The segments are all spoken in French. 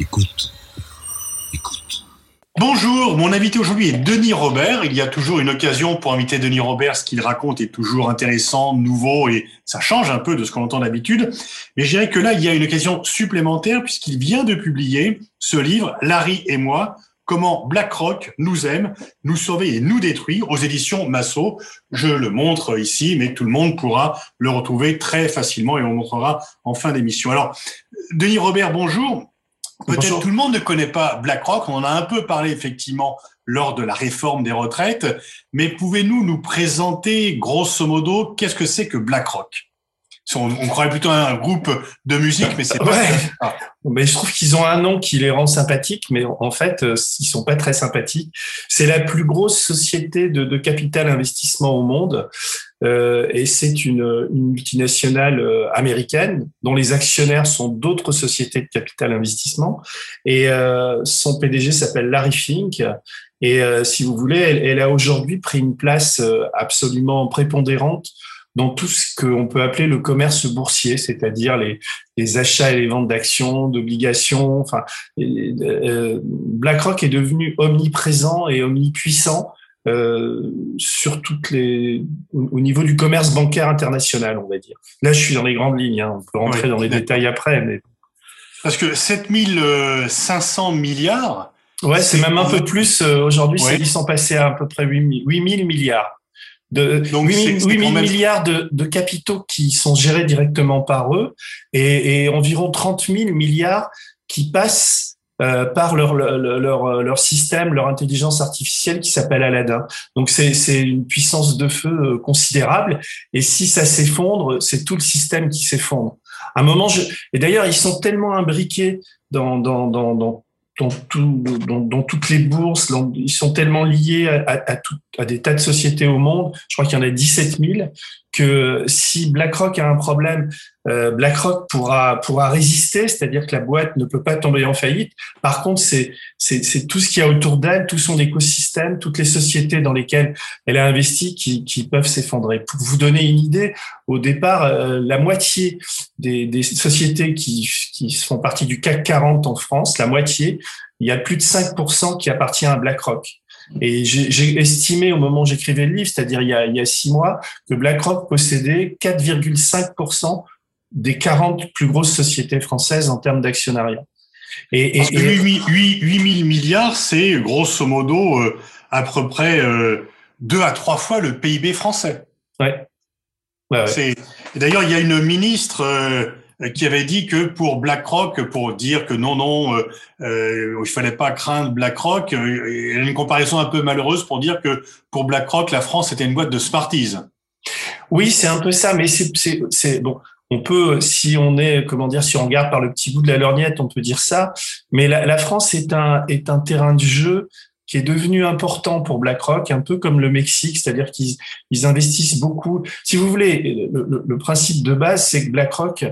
Écoute. Écoute. Bonjour, mon invité aujourd'hui est Denis Robert. Il y a toujours une occasion pour inviter Denis Robert. Ce qu'il raconte est toujours intéressant, nouveau et ça change un peu de ce qu'on entend d'habitude. Mais je dirais que là, il y a une occasion supplémentaire puisqu'il vient de publier ce livre, Larry et moi, Comment BlackRock nous aime, nous surveille et nous détruit aux éditions Massot. Je le montre ici, mais tout le monde pourra le retrouver très facilement et on montrera en fin d'émission. Alors, Denis Robert, bonjour. Peut-être tout le monde ne connaît pas BlackRock. On en a un peu parlé effectivement lors de la réforme des retraites. Mais pouvez-nous nous présenter grosso modo qu'est-ce que c'est que BlackRock? On, on, croirait plutôt à un groupe de musique, mais c'est pas ouais. Mais je trouve qu'ils ont un nom qui les rend sympathiques, mais en fait, euh, ils sont pas très sympathiques. C'est la plus grosse société de, de capital investissement au monde, euh, et c'est une, une, multinationale euh, américaine dont les actionnaires sont d'autres sociétés de capital investissement. Et euh, son PDG s'appelle Larry Fink. Et euh, si vous voulez, elle, elle a aujourd'hui pris une place euh, absolument prépondérante dans tout ce qu'on peut appeler le commerce boursier, c'est-à-dire les, les, achats et les ventes d'actions, d'obligations. Enfin, BlackRock est devenu omniprésent et omnipuissant euh, sur toutes les au niveau du commerce bancaire international, on va dire. Là, je suis dans les grandes lignes. Hein. On peut rentrer oui, dans les détails après, mais parce que 7500 milliards. Ouais, c'est même un peu plus. Euh, Aujourd'hui, ouais. ils sont passés à à peu près 8000 milliards de Donc 8 000 milliards de, de, capitaux qui sont gérés directement par eux et, et environ 30 000 milliards qui passent euh, par leur, leur, leur, leur, système, leur intelligence artificielle qui s'appelle Aladdin. Donc c'est une puissance de feu euh, considérable et si ça s'effondre, c'est tout le système qui s'effondre. À un moment, je... et d'ailleurs ils sont tellement imbriqués dans, dans, dans, dans dans, tout, dans, toutes les bourses. Ils sont tellement liés à, à, tout, à, des tas de sociétés au monde. Je crois qu'il y en a 17 000 que si BlackRock a un problème, euh, BlackRock pourra pourra résister, c'est-à-dire que la boîte ne peut pas tomber en faillite. Par contre, c'est c'est tout ce qu'il y a autour d'elle, tout son écosystème, toutes les sociétés dans lesquelles elle a investi qui, qui peuvent s'effondrer. Pour vous donner une idée, au départ, euh, la moitié des, des sociétés qui, qui font partie du CAC 40 en France, la moitié, il y a plus de 5% qui appartient à BlackRock. Et j'ai estimé au moment où j'écrivais le livre, c'est-à-dire il, il, y a six mois, que BlackRock possédait 4,5% des 40 plus grosses sociétés françaises en termes d'actionnariat. Et, et, 8, 8, 000 milliards, c'est grosso modo euh, à peu près euh, deux à trois fois le PIB français. Ouais. ouais, ouais. D'ailleurs, il y a une ministre euh, qui avait dit que pour BlackRock, pour dire que non, non, euh, euh, il fallait pas craindre BlackRock, euh, elle a une comparaison un peu malheureuse pour dire que pour BlackRock, la France était une boîte de Smarties. Oui, c'est un peu ça, mais c'est bon. On peut, si on est, comment dire, si on regarde par le petit bout de la lorgnette, on peut dire ça. Mais la, la France est un est un terrain de jeu qui est devenu important pour BlackRock, un peu comme le Mexique, c'est-à-dire qu'ils ils investissent beaucoup. Si vous voulez, le, le, le principe de base, c'est que BlackRock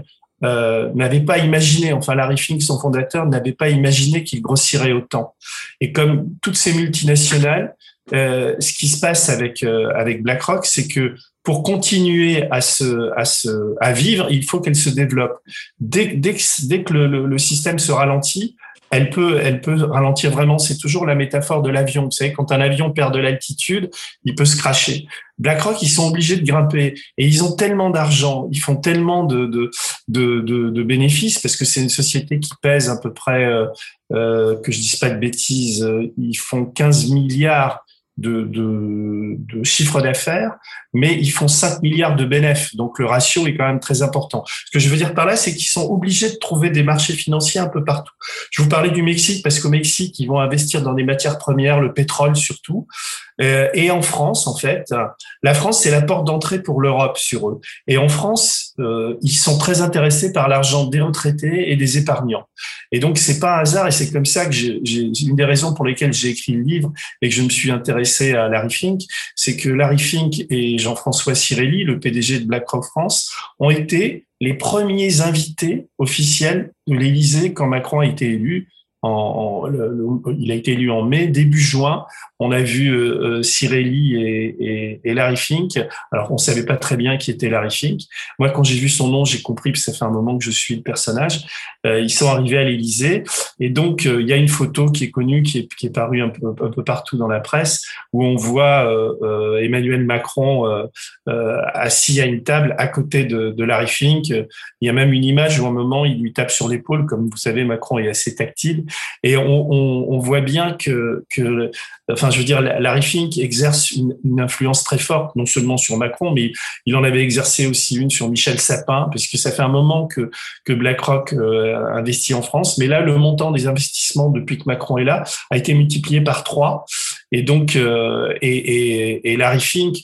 euh, n'avait pas imaginé, enfin Larry Fink, son fondateur, n'avait pas imaginé qu'il grossirait autant. Et comme toutes ces multinationales, euh, ce qui se passe avec euh, avec BlackRock, c'est que pour continuer à se à se à vivre, il faut qu'elle se développe. Dès dès que, dès que le, le, le système se ralentit, elle peut, elle peut ralentir vraiment. C'est toujours la métaphore de l'avion. Vous savez, quand un avion perd de l'altitude, il peut se cracher. BlackRock, ils sont obligés de grimper et ils ont tellement d'argent, ils font tellement de, de, de, de, bénéfices parce que c'est une société qui pèse à peu près, euh, euh, que je dise pas de bêtises, euh, ils font 15 milliards de, de, de chiffre d'affaires, mais ils font 5 milliards de bénéfices. Donc le ratio est quand même très important. Ce que je veux dire par là, c'est qu'ils sont obligés de trouver des marchés financiers un peu partout. Je vous parlais du Mexique parce qu'au Mexique, ils vont investir dans des matières premières, le pétrole surtout. Euh, et en France, en fait, la France, c'est la porte d'entrée pour l'Europe sur eux. Et en France, euh, ils sont très intéressés par l'argent des retraités et des épargnants. Et donc, c'est pas un hasard, et c'est comme ça que j'ai une des raisons pour lesquelles j'ai écrit le livre et que je me suis intéressé à Larry Fink, c'est que Larry Fink et Jean-François Cirelli, le PDG de BlackRock France, ont été les premiers invités officiels de l'Élysée quand Macron a été élu en, il a été élu en mai, début juin. On a vu euh, Cirelli et, et, et, Larry Fink. Alors, on savait pas très bien qui était Larry Fink. Moi, quand j'ai vu son nom, j'ai compris que ça fait un moment que je suis le personnage. Euh, ils sont arrivés à l'Élysée et donc euh, il y a une photo qui est connue, qui est, qui est parue un peu, un peu, partout dans la presse, où on voit euh, Emmanuel Macron assis à une table à côté de, de Larry Fink. Il y a même une image où à un moment il lui tape sur l'épaule, comme vous savez, Macron est assez tactile. Et on, on, on voit bien que, que, enfin, je veux dire, Larry Fink exerce une, influence très forte, non seulement sur Macron, mais il en avait exercé aussi une sur Michel Sapin, parce que ça fait un moment que, BlackRock euh, investit en France. Mais là, le montant des investissements depuis que Macron est là a été multiplié par trois. Et donc, euh, et, et Larry Fink,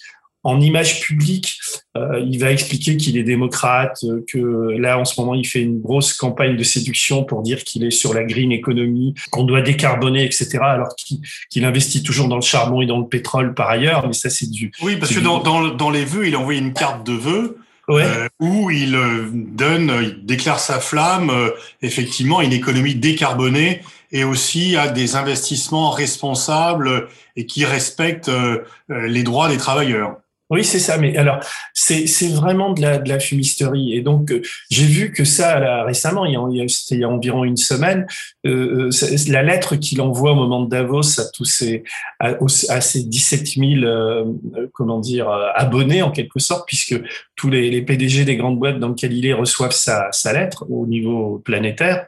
en image publique, euh, il va expliquer qu'il est démocrate, euh, que là en ce moment il fait une grosse campagne de séduction pour dire qu'il est sur la green economy, qu'on doit décarboner, etc. Alors qu'il investit toujours dans le charbon et dans le pétrole par ailleurs, mais ça c'est du. Oui, parce que dans, dans, dans, les vœux, il a envoyé une carte de vœux. Ouais. Euh, où il euh, donne, il déclare sa flamme, euh, effectivement, une économie décarbonée et aussi à des investissements responsables et qui respectent les droits des travailleurs. Oui, c'est ça. Mais alors, c'est vraiment de la, fumisterie. Et donc, euh, j'ai vu que ça là, récemment, il y a, environ une semaine, euh, euh la lettre qu'il envoie au moment de Davos à tous ces à, ces 17 000 euh, comment dire abonnés en quelque sorte, puisque tous les, les PDG des grandes boîtes dans lesquelles il est reçoivent sa lettre au niveau planétaire.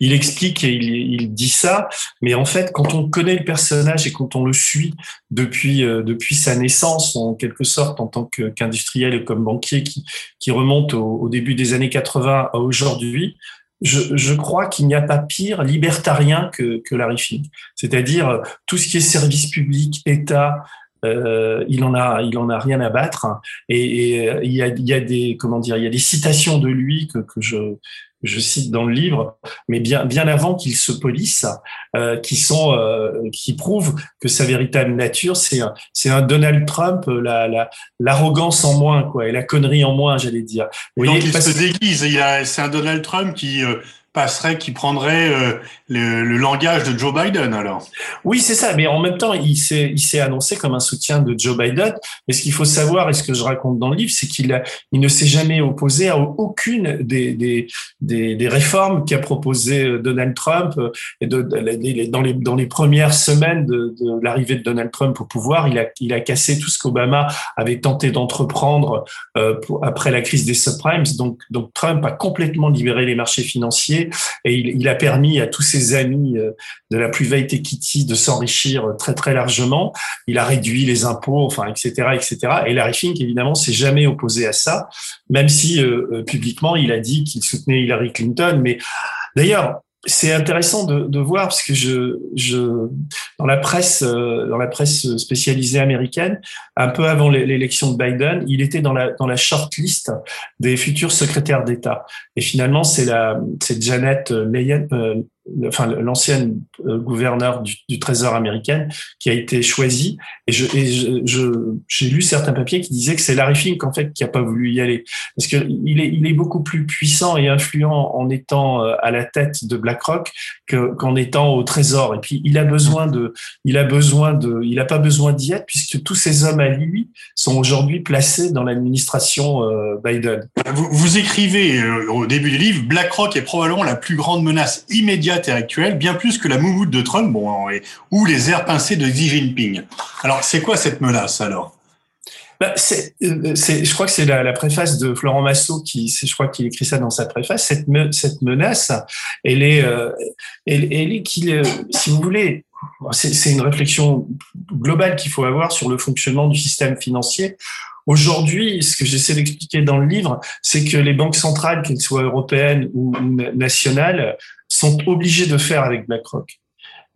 Il explique et il, dit ça, mais en fait, quand on connaît le personnage et quand on le suit depuis euh, depuis sa naissance, en quelque sorte, en tant qu'industriel et comme banquier, qui, remonte au, début des années 80 à aujourd'hui, je, crois qu'il n'y a pas pire libertarien que, Larry Fink. C'est-à-dire tout ce qui est service public, État, euh, il en a, il en a rien à battre. Et, il, y a, des, comment dire, il y a des citations de lui que je je cite dans le livre, mais bien bien avant qu'il se polisse, euh, qui sont euh, qui prouvent que sa véritable nature c'est un c'est un Donald Trump la l'arrogance en moins quoi et la connerie en moins j'allais dire. Vous voyez, Donc il se déguise, il c'est un Donald Trump qui euh, passerait, qui prendrait euh, le, langage de Joe Biden alors? Oui, c'est ça. Mais en même temps, il s'est, il s'est annoncé comme un soutien de Joe Biden. Mais ce qu'il faut savoir, et ce que je raconte dans le livre, c'est qu'il a, il ne s'est jamais opposé à aucune des, des, des, réformes qu'a proposé euh, Donald Trump. Euh, et de, dans, les, dans les premières semaines de, l'arrivée de Donald Trump au pouvoir, il a, il a cassé tout ce qu'Obama avait tenté d'entreprendre après la crise des subprimes. Donc, donc Trump a complètement libéré les marchés financiers et il, a permis à tous ses amis euh, de la private equity de s'enrichir très très largement. Il a réduit les impôts, enfin etc etc. Et Larry Fink évidemment s'est jamais opposé à ça, même si euh, euh, publiquement il a dit qu'il soutenait Hillary Clinton. Mais d'ailleurs c'est intéressant de, de, voir parce que je, je dans la presse euh, dans la presse spécialisée américaine un peu avant l'élection de Biden il était dans la dans la shortlist des futurs secrétaires d'État. Et finalement c'est la c'est Janet Leyen, euh, enfin l'ancienne euh, gouverneure du, Trésor américaine qui a été choisie. Et je je j'ai lu certains papiers qui disaient que c'est Larry Fink en fait qui a pas voulu y aller. Parce que il est il est beaucoup plus puissant et influent en étant euh, à la tête de BlackRock que qu'en étant au Trésor. Et puis il a besoin de il a besoin de il a pas besoin d'y être puisque tous ces hommes à lui sont aujourd'hui placés dans l'administration euh, Biden. Vous, vous écrivez au début du livre BlackRock est probablement la plus grande menace immédiate et actuelle, bien plus que la moumoute de Trump bon, ou les airs pincés de Xi Jinping. Alors, c'est quoi cette menace alors? Bah, euh, c'est, je crois que c'est la, la, préface de Florent Massot qui, je crois qu'il écrit ça dans sa préface. Cette, me, cette menace, elle est, euh, elle, est euh, si vous voulez, c'est, c'est une réflexion globale qu'il faut avoir sur le fonctionnement du système financier. Aujourd'hui, ce que j'essaie d'expliquer dans le livre, c'est que les banques centrales, qu'elles soient européennes ou nationales, sont obligés de faire avec BlackRock.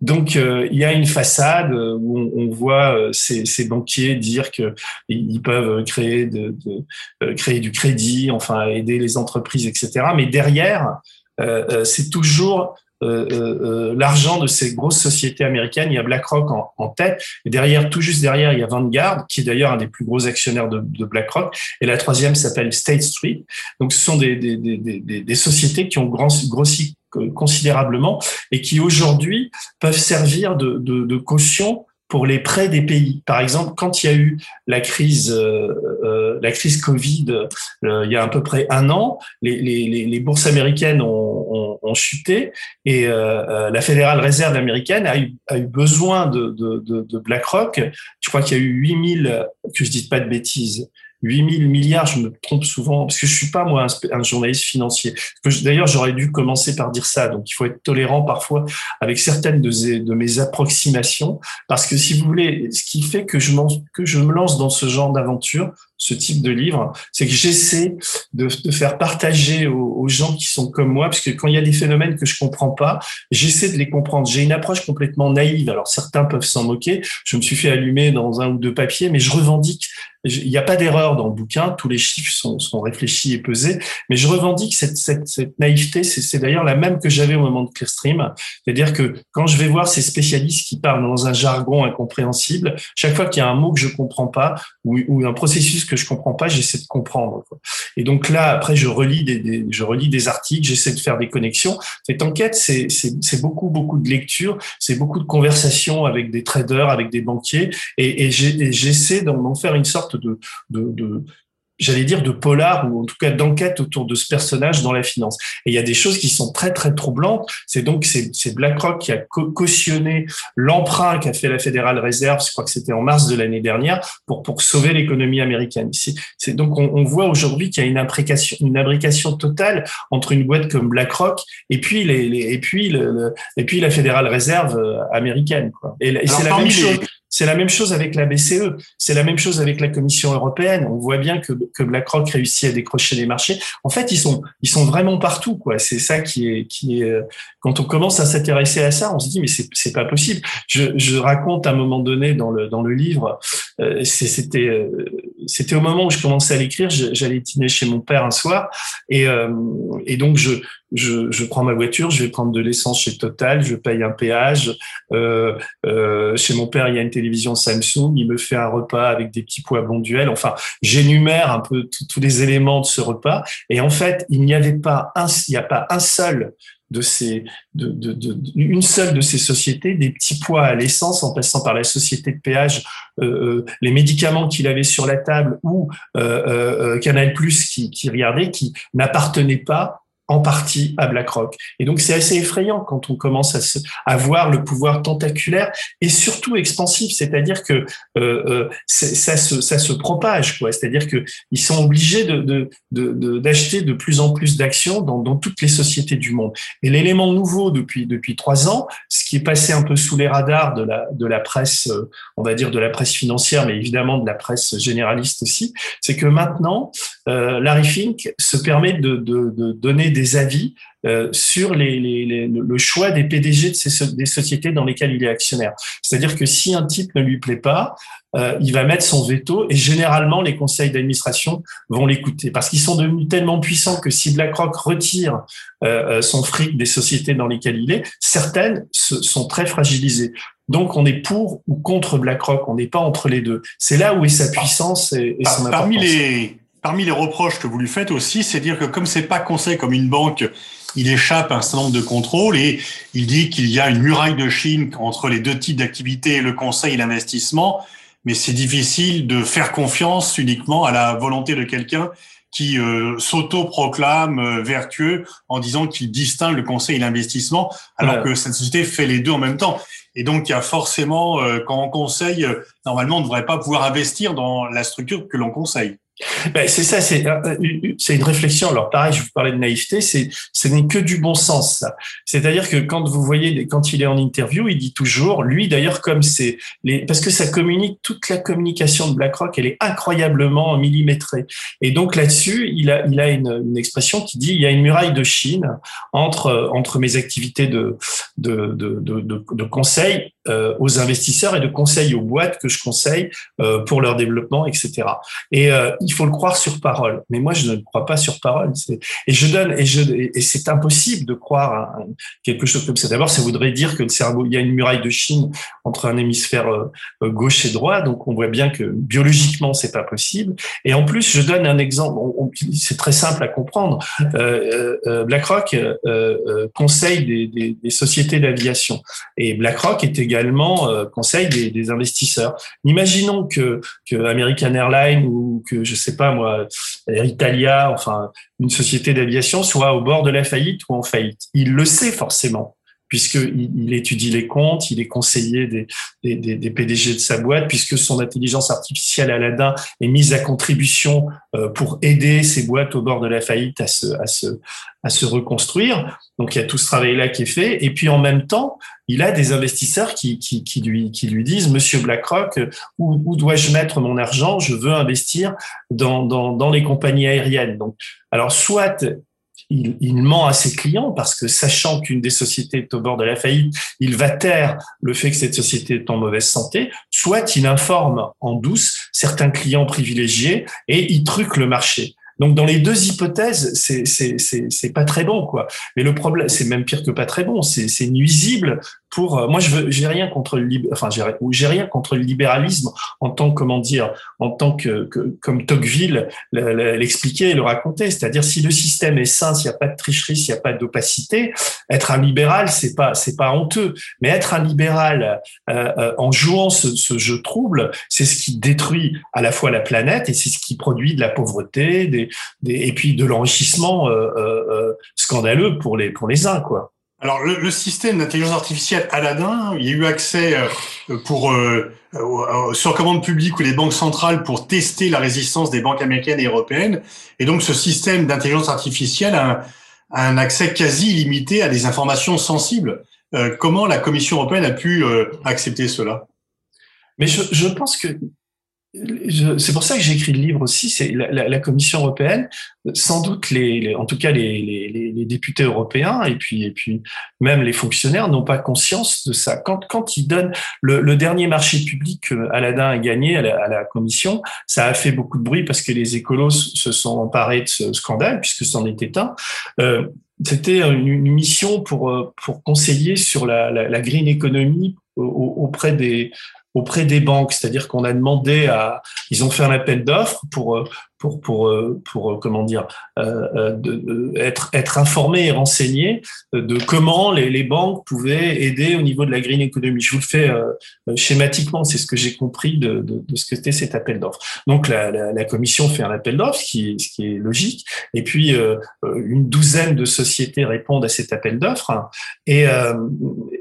Donc euh, il y a une façade où on, voit euh, ces, banquiers dire que ils peuvent créer euh, du crédit, enfin aider les entreprises, etc. Mais derrière, euh, c'est toujours euh, l'argent de ces grosses sociétés américaines. Il y a BlackRock en, tête, et derrière, tout juste derrière, il y a Vanguard, qui est d'ailleurs un des plus gros actionnaires de, BlackRock, et la troisième s'appelle State Street. Donc, ce sont des, des sociétés qui ont grossi considérablement et qui aujourd'hui peuvent servir de, caution pour les prêts des pays. Par exemple, quand il y a eu la crise, euh, euh la crise Covid, euh, il y a à peu près un an, les, bourses américaines ont, chuté et la Fédérale Réserve américaine a eu, besoin de, BlackRock. Je crois qu'il y a eu 8000, que je dise pas de bêtises, 8 000 milliards, je me trompe souvent, parce que je suis pas moi un, journaliste financier. D'ailleurs, j'aurais dû commencer par dire ça. Donc, il faut être tolérant parfois avec certaines de, de, mes approximations, parce que si vous voulez, ce qui fait que je, que je me lance dans ce genre d'aventure, ce type de livre, c'est que j'essaie de, de, faire partager aux, gens qui sont comme moi, parce que quand il y a des phénomènes que je comprends pas, j'essaie de les comprendre. J'ai une approche complètement naïve. Alors certains peuvent s'en moquer. Je me suis fait allumer dans un ou deux papiers, mais je revendique il n'y a pas d'erreur dans le bouquin, tous les chiffres sont, réfléchis et pesés, mais je revendique cette, naïveté, c'est d'ailleurs la même que j'avais au moment de Clearstream, c'est-à-dire que quand je vais voir ces spécialistes qui parlent dans un jargon incompréhensible, chaque fois qu'il y a un mot que je comprends pas ou, un processus que je comprends pas, j'essaie de comprendre. Et donc là, après, je relis des, articles, j'essaie de faire des connexions. Cette enquête, c'est beaucoup, beaucoup de lectures, c'est beaucoup de conversations avec des traders, avec des banquiers, et, j'essaie d'en faire une sorte de j'allais dire de polar ou en tout cas d'enquête autour de ce personnage dans la finance. Et il y a des choses qui sont très très troublantes. C'est donc c'est BlackRock qui a cautionné l'emprunt qu'a fait la Fédérale Réserve, je crois que c'était en mars de l'année dernière, pour pour sauver l'économie américaine. C'est donc on, on voit aujourd'hui qu'il y a une imprécation une imbrication totale entre une boîte comme BlackRock et puis les, les et puis le, et puis la Fédérale Réserve euh, américaine. Quoi. Et, et c'est la même chose. C'est la même chose avec la BCE, c'est la même chose avec la Commission européenne. On voit bien que, BlackRock réussit à décrocher des marchés. En fait, ils sont, ils sont vraiment partout. C'est ça qui est, qui est. Quand on commence à s'intéresser à ça, on se dit mais c'est, pas possible. Je, je raconte à un moment donné dans le dans le livre, euh, c'était euh, c'était au moment où je commençais à l'écrire. J'allais dîner chez mon père un soir et euh, et donc je je, je, prends ma voiture, je vais prendre de l'essence chez Total, je paye un péage. Euh, euh, chez mon père, il y a une télévision Samsung, il me fait un repas avec des petits pois bonduels. Enfin, j'énumère un peu tous les éléments de ce repas. Et en fait, il n'y avait pas un, il n'y a pas un seul de ces, de, de, de, une seule de ces sociétés, des petits pois à l'essence, en passant par la société de péage, euh, euh les médicaments qu'il avait sur la table ou euh, euh, Canal Plus qui, qui regardait, qui n'appartenaient pas en partie à BlackRock. Et donc c'est assez effrayant quand on commence à, se, à voir le pouvoir tentaculaire et surtout expansif, c'est-à-dire que euh, euh, ça, se, ça se propage, quoi. C'est-à-dire que ils sont obligés de, de, de, d'acheter de, plus en plus d'actions dans, dans toutes les sociétés du monde. Et l'élément nouveau depuis depuis trois ans, ce qui est passé un peu sous les radars de la de la presse, euh, on va dire de la presse financière, mais évidemment de la presse généraliste aussi, c'est que maintenant euh, Larry Fink se permet de, de, de donner des avis euh, sur les, les, le choix des PDG de ces, des sociétés dans lesquelles il est actionnaire. C'est-à-dire que si un type ne lui plaît pas, euh, il va mettre son veto et généralement les conseils d'administration vont l'écouter parce qu'ils sont devenus tellement puissants que si BlackRock retire euh, son fric des sociétés dans lesquelles il est, certaines sont très fragilisées. Donc on est pour ou contre BlackRock, on n'est pas entre les deux. C'est là où est sa puissance et, et son Parmi les Parmi les reproches que vous lui faites aussi, c'est dire que comme c'est pas conseil comme une banque, il échappe à un certain nombre de contrôles et il dit qu'il y a une muraille de Chine entre les deux types d'activités, le conseil et l'investissement, mais c'est difficile de faire confiance uniquement à la volonté de quelqu'un qui euh, s'auto-proclame euh, vertueux en disant qu'il distingue le conseil et l'investissement, alors que cette société fait les deux en même temps. Et donc, il y a forcément, euh, quand on conseille, euh, normalement, on ne devrait pas pouvoir investir dans la structure que l'on conseille. Ben, c'est ça, c'est euh, c'est une réflexion. Alors pareil, je vous parlais de naïveté, c'est ce n'est que du bon sens. C'est-à-dire que quand vous voyez, quand il est en interview, il dit toujours, lui d'ailleurs comme c'est parce que ça communique toute la communication de BlackRock, elle est incroyablement millimétrée. Et donc là-dessus, il a il a une, une, expression qui dit il y a une muraille de Chine entre entre mes activités de de de, de, de conseil euh, aux investisseurs et de conseil aux boîtes que je conseille euh, pour leur développement, etc. Et euh, il faut le croire sur parole. Mais moi, je ne crois pas sur parole. Et je donne, et et c'est impossible de croire à quelque chose comme ça. D'abord, ça voudrait dire que le cerveau, il y a une muraille de Chine entre un hémisphère euh, euh, gauche et droit. Donc, on voit bien que biologiquement, c'est pas possible. Et en plus, je donne un exemple. C'est très simple à comprendre. Euh, BlackRock conseille des, sociétés d'aviation et BlackRock est également conseil des, des investisseurs. Imaginons que, que American Airlines ou que je sais pas moi, Air Italia, enfin une société d'aviation soit au bord de la faillite ou en faillite. Il le sait forcément puisqu'il il étudie les comptes, il est conseiller des, des, PDG de sa boîte, puisque son intelligence artificielle Aladdin est mise à contribution euh, pour aider ces boîtes au bord de la faillite à se, reconstruire. Donc il y a tout ce travail-là qui est fait. Et puis en même temps, il a des investisseurs qui lui disent, Monsieur BlackRock, où, où dois-je mettre mon argent? Je veux investir dans, dans, dans les compagnies aériennes. Donc, alors soit il, il, ment à ses clients parce que sachant qu'une des sociétés est au bord de la faillite, il va taire le fait que cette société est en mauvaise santé, soit il informe en douce certains clients privilégiés et il truque le marché. Donc dans les deux hypothèses, c'est c'est c'est pas très bon quoi. Mais le problème, c'est même pire que pas très bon. C'est c'est nuisible pour euh, moi je veux j'ai rien contre le enfin j'ai rien contre le libéralisme en tant que comment dire en tant que, que comme Tocqueville l'expliquait et le racontait. C'est-à-dire si le système est sain s'il n'y a pas de tricherie s'il n'y a pas d'opacité être un libéral c'est pas c'est pas honteux. Mais être un libéral euh, euh, en jouant ce, ce jeu trouble c'est ce qui détruit à la fois la planète et c'est ce qui produit de la pauvreté des, des et puis de l'enrichissement euh, euh, scandaleux pour les pour les uns quoi alors, le, le système d'intelligence artificielle Aladdin, il y a eu accès euh, pour euh, sur commande publique ou les banques centrales pour tester la résistance des banques américaines et européennes. Et donc, ce système d'intelligence artificielle a un, un, accès quasi illimité à des informations sensibles. Euh, comment la Commission européenne a pu euh, accepter cela? Mais je, je pense que c'est pour ça que j'ai écrit le livre aussi. C'est la, Commission européenne, sans doute les, en tout cas les, les, les, députés européens et puis et puis même les fonctionnaires n'ont pas conscience de ça. Quand quand ils donnent le, le dernier marché public que Aladdin a gagné à la, Commission, ça a fait beaucoup de bruit parce que les écolos se sont emparés de ce scandale puisque c'en était un. Euh, c'était une, une, mission pour pour conseiller sur la, la, la green economy auprès des auprès des banques, c'est-à-dire qu'on a demandé à, ils ont fait un appel d'offres pour pour pour euh, pour, euh, comment dire euh, euh de, être être informé et renseigné de comment les, les banques pouvaient aider au niveau de la green economy. Je vous le fais euh, schématiquement, c'est ce que j'ai compris de, de, de, ce que c'était cet appel d'offres. Donc la, la, la, commission fait un appel d'offres, ce qui ce qui est logique, et puis une douzaine de sociétés répondent à cet appel d'offres, hein, et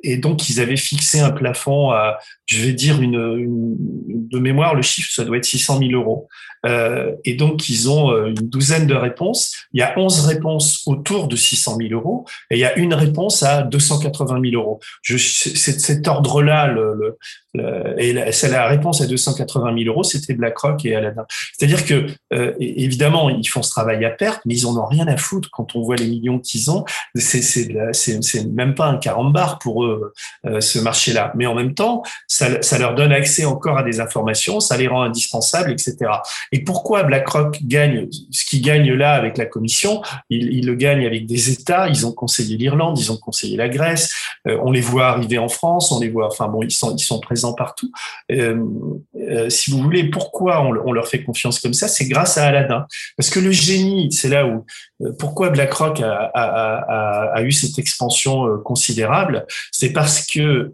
et donc ils avaient fixé un plafond à, je vais dire une, une de mémoire, le chiffre ça doit être 600 000 euros. Euh, et donc, ils ont euh, une douzaine de réponses. Il y a 11 réponses autour de 600 000 euros et il y a une réponse à 280 000 euros. Je, c'est cet ordre-là, le, le, le, et c'est la réponse à 280 000 euros, c'était BlackRock et Aladdin. C'est-à-dire que, euh, évidemment, ils font ce travail à perte, mais ils en ont rien à foutre quand on voit les millions qu'ils ont. C'est, c'est, c'est, même pas un carambar pour eux, euh, ce marché-là. Mais en même temps, ça, ça leur donne accès encore à des informations, ça les rend indispensables, etc. Et pourquoi BlackRock gagne ce qu'ils gagne là avec la Commission ils, ils, le gagnent avec des États. Ils ont conseillé l'Irlande, ils ont conseillé la Grèce. Euh, on les voit arriver en France, on les voit. Enfin bon, ils sont ils sont présents partout. Euh, euh, si vous voulez, pourquoi on, on, leur fait confiance comme ça? C'est grâce à Aladdin, parce que le génie, c'est là où euh, pourquoi BlackRock a, a, a, a, eu cette expansion euh, considérable, c'est parce que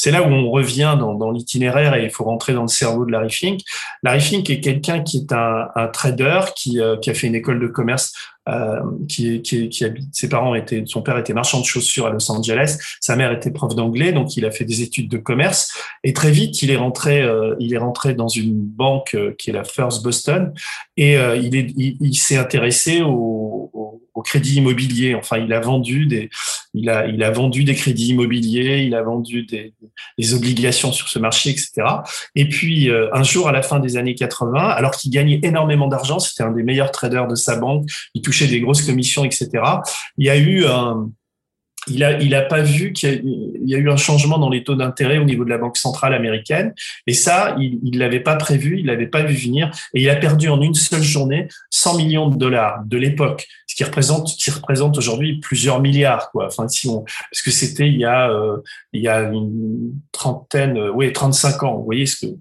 c'est là où on revient dans, dans l'itinéraire et il faut rentrer dans le cerveau de Larry Fink. Larry Fink est quelqu'un qui est un, un trader qui, euh, qui, a fait une école de commerce, euh, qui, qui, qui, habite. Ses parents étaient, son père était marchand de chaussures à Los Angeles, sa mère était prof d'anglais, donc il a fait des études de commerce. Et très vite, il est rentré, euh, il est rentré dans une banque euh, qui est la First Boston et euh, il il s'est intéressé au, au, au crédit immobilier. Enfin, il a vendu des il a, il a vendu des crédits immobiliers, il a vendu des, obligations sur ce marché, etc. Et puis, euh, un jour, à la fin des années 80, alors qu'il gagnait énormément d'argent, c'était un des meilleurs traders de sa banque, il touchait des grosses commissions, etc. Il y a eu un, il a, il a pas vu qu'il y, a eu un changement dans les taux d'intérêt au niveau de la banque centrale américaine. Et ça, il, il l'avait pas prévu, il l'avait pas vu venir. Et il a perdu en une seule journée 100 millions de dollars de l'époque, qui représente, qui représente aujourd'hui plusieurs milliards, quoi. Enfin, si parce que c'était il y a, euh, il y a une trentaine, euh, oui, 35 ans. Voyez ce que,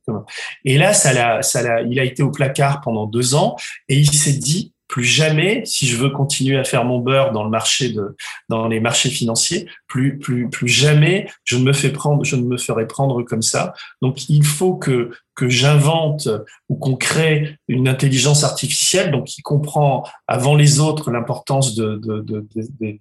et là, ça l'a, ça l'a, il a été au placard pendant deux ans et il s'est dit, plus jamais, si je veux continuer à faire mon beurre dans le marché de, dans les marchés financiers, plus, plus, plus jamais je ne me fais prendre, je ne me ferai prendre comme ça. Donc, il faut que, que j'invente ou qu'on crée une intelligence artificielle, donc qui comprend avant les autres l'importance de, de, de,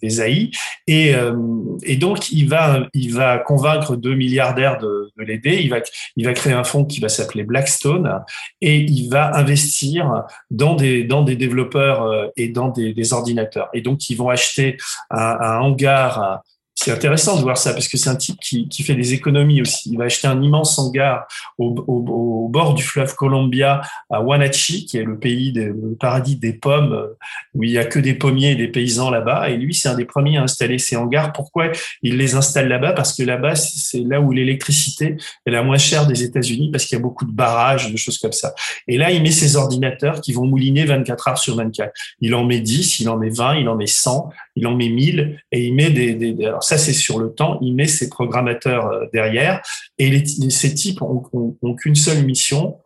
des AI, et, euh, et donc il va, il va convaincre deux milliardaires de, de l'aider. Il va, il va créer un fonds qui va s'appeler Blackstone et il va investir dans des, dans des développeurs euh, et dans des, des ordinateurs. Et donc ils vont acheter un, un hangar c'est intéressant de voir ça parce que c'est un type qui, qui, fait des économies aussi. Il va acheter un immense hangar au, bord du fleuve Columbia à Wenatchee, qui est le pays, des, le paradis des pommes, où il y a que des pommiers et des paysans là-bas. Et lui, c'est un des premiers à installer ces hangars. Pourquoi il les installe là-bas? Parce que là-bas, c'est là où l'électricité est la moins chère des États-Unis parce qu'il y a beaucoup de barrages, de choses comme ça. Et là, il met ses ordinateurs qui vont mouliner 24 heures sur 24. Il en met 10, il en met 20, il en met 100, il en met 1000 et il met des, des, des ça c'est sur le temps, il met ses programmateurs euh, derrière et ces types ont, qu'une seule mission,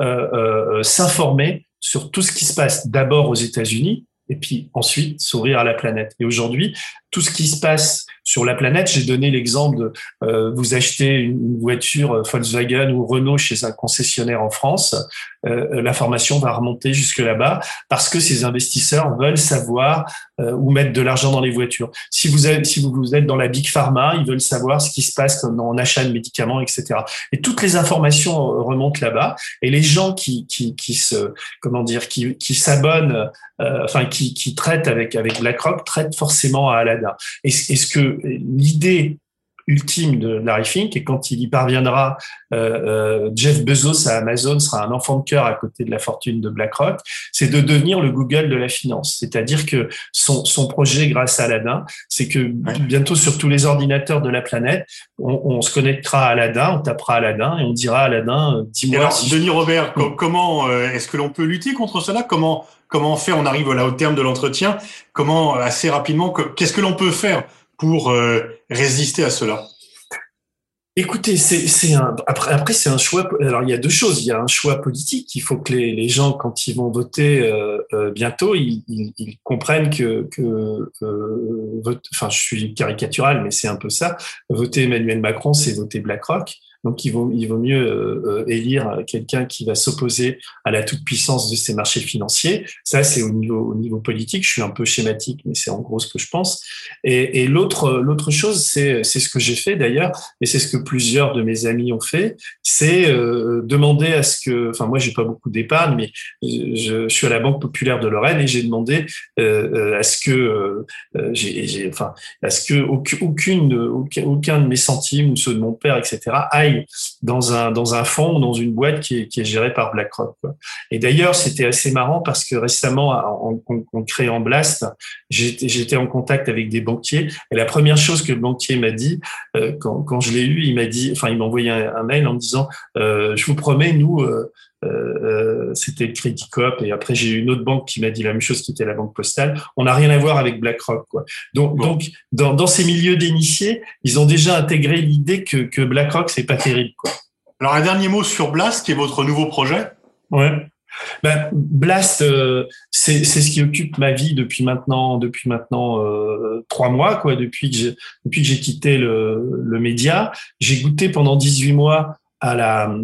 euh, euh, s'informer sur tout ce qui se passe d'abord aux États-Unis et puis ensuite sourire à la planète. Et aujourd'hui, tout ce qui se passe sur la planète. J'ai donné l'exemple de euh, vous achetez une voiture euh, Volkswagen ou Renault chez un concessionnaire en France, euh, l'information va remonter jusque là-bas parce que ces investisseurs veulent savoir euh, où mettre de l'argent dans les voitures. Si vous, êtes, si vous êtes dans la big pharma, ils veulent savoir ce qui se passe en achat de médicaments, etc. Et toutes les informations remontent là-bas. Et les gens qui, qui, qui se comment dire qui, qui s'abonnent, euh, enfin qui, qui traitent avec avec BlackRock traitent forcément à Aladdin. Est-ce que l'idée ultime de Larry Fink et quand il y parviendra, euh, euh, Jeff Bezos à Amazon sera un enfant de cœur à côté de la fortune de BlackRock, c'est de devenir le Google de la finance. C'est-à-dire que son, son, projet grâce à Aladdin, c'est que bientôt sur tous les ordinateurs de la planète, on, on, se connectera à Aladdin, on tapera Aladdin et on dira à Aladdin, euh, dis-moi. Alors, Denis Robert, comment euh, est-ce que l'on peut lutter contre cela? Comment comment on fait? On arrive là au terme de l'entretien. Comment assez rapidement Qu'est-ce que l'on peut faire pour euh, résister à cela Écoutez, c'est un après c'est un choix. Alors il y a deux choses. Il y a un choix politique. Il faut que les, gens quand ils vont voter euh, euh, bientôt, ils, comprennent que que enfin je suis caricatural, mais c'est un peu ça. Voter Emmanuel Macron, c'est voter BlackRock. Donc, il vaut, mieux euh, euh, élire quelqu'un qui va s'opposer à la toute-puissance de ces marchés financiers. Ça, c'est au niveau, au niveau politique. Je suis un peu schématique, mais c'est en gros ce que je pense. Et, l'autre, chose, c'est, ce que j'ai fait d'ailleurs, et c'est ce que plusieurs de mes amis ont fait, c'est euh, demander à ce que, enfin, moi, j'ai pas beaucoup d'épargne, mais je, suis à la Banque populaire de Lorraine et j'ai demandé à ce que, enfin, à ce que aucune, aucun, aucun de mes centimes ceux de mon père, etc., aille dans un, fonds ou dans une boîte qui est, gérée par BlackRock. Et d'ailleurs, c'était assez marrant parce que récemment, en, en, en créant Blast, j'étais en contact avec des banquiers. Et la première chose que le banquier m'a dit, euh, quand, je l'ai eu, il m'a dit, enfin, il m'a envoyé un, mail en me disant, euh, je vous promets, nous, euh, euh, c'était Credit Coop et après j'ai eu une autre banque qui m'a dit la même chose qui était la banque postale. On n'a rien à voir avec BlackRock quoi. Donc bon. donc dans, dans ces milieux d'initiés, ils ont déjà intégré l'idée que, que BlackRock c'est pas terrible quoi. Alors un dernier mot sur Blast qui est votre nouveau projet? Ouais. Ben, Blast, euh, c'est ce qui occupe ma vie depuis maintenant, depuis maintenant euh, trois mois, quoi. Depuis que j'ai depuis que j'ai quitté le, le média, j'ai goûté pendant 18 mois à la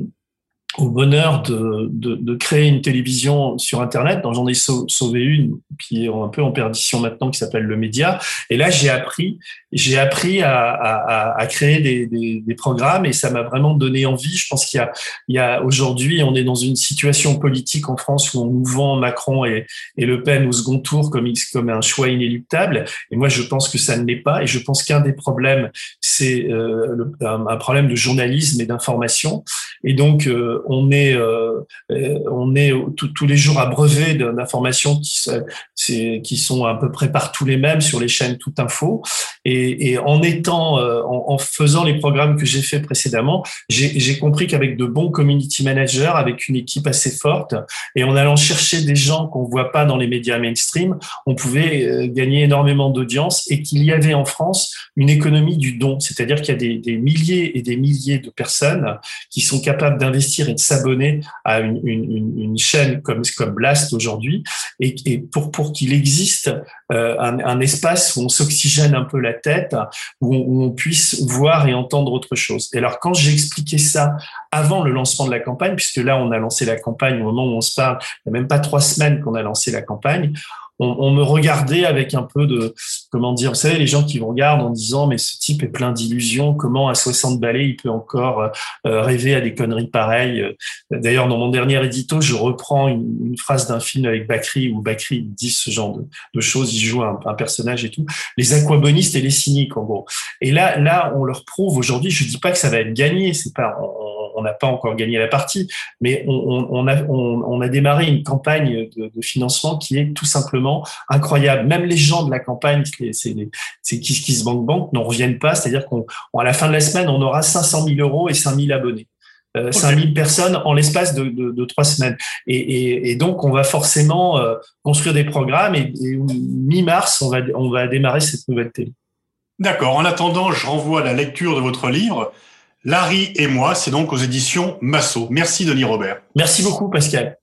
au bonheur de, de, de, créer une télévision sur Internet. Donc j'en ai sauvé une qui est un peu en perdition maintenant, qui s'appelle le Média. Et là, j'ai appris, j'ai appris à, à, à créer des, des, des, programmes et ça m'a vraiment donné envie. Je pense qu'il y a, il y a aujourd'hui, on est dans une situation politique en France où on nous vend Macron et, et Le Pen au second tour comme, comme un choix inéluctable. Et moi, je pense que ça ne l'est pas. Et je pense qu'un des problèmes, c'est euh, un, un, problème de journalisme et d'information. Et donc, euh, on est, on est tous les jours abreuvé d'informations qui, sont à peu près partout les mêmes sur les chaînes Tout Info. Et, en étant, en, faisant les programmes que j'ai fait précédemment, j'ai compris qu'avec de bons community managers, avec une équipe assez forte, et en allant chercher des gens qu'on voit pas dans les médias mainstream, on pouvait gagner énormément d'audience et qu'il y avait en France une économie du don, c'est-à-dire qu'il y a des, milliers et des milliers de personnes qui sont capables d'investir de s'abonner à une, chaîne comme, comme Blast aujourd'hui, et, pour, pour qu'il existe euh, un, un, espace où on s'oxygène un peu la tête, où on, où on, puisse voir et entendre autre chose. Et alors quand j'ai expliqué ça avant le lancement de la campagne, puisque là on a lancé la campagne au moment où on se parle, il n'y a même pas trois semaines qu'on a lancé la campagne, on, me regardait avec un peu de, comment dire, vous savez, les gens qui vous regardent en disant, mais ce type est plein d'illusions, comment à 60 balais il peut encore euh, rêver à des conneries pareilles. D'ailleurs, dans mon dernier édito, je reprends une, phrase d'un film avec Bakri, où Bakri dit ce genre de, choses, il joue un, personnage et tout. Les aquabonistes et les cyniques, en gros. Et là, là, on leur prouve aujourd'hui, je dis pas que ça va être gagné, c'est pas, n'a pas encore gagné la partie, mais on, a, on, a démarré une campagne de, financement qui est tout simplement incroyable. Même les gens de la campagne, c'est qui, qui se banque banque, n'en reviennent pas. C'est-à-dire qu'à la fin de la semaine, on aura 500 000 euros et 5 000 abonnés. Euh, 5000 personnes en l'espace de, de, trois semaines. Et, et, donc, on va forcément euh, construire des programmes et, mi-mars, on va, on va démarrer cette nouvelle télé. D'accord. En attendant, je renvoie à la lecture de votre livre. Larry et moi, c'est donc aux éditions Massot. Merci Denis Robert. Merci beaucoup Pascal.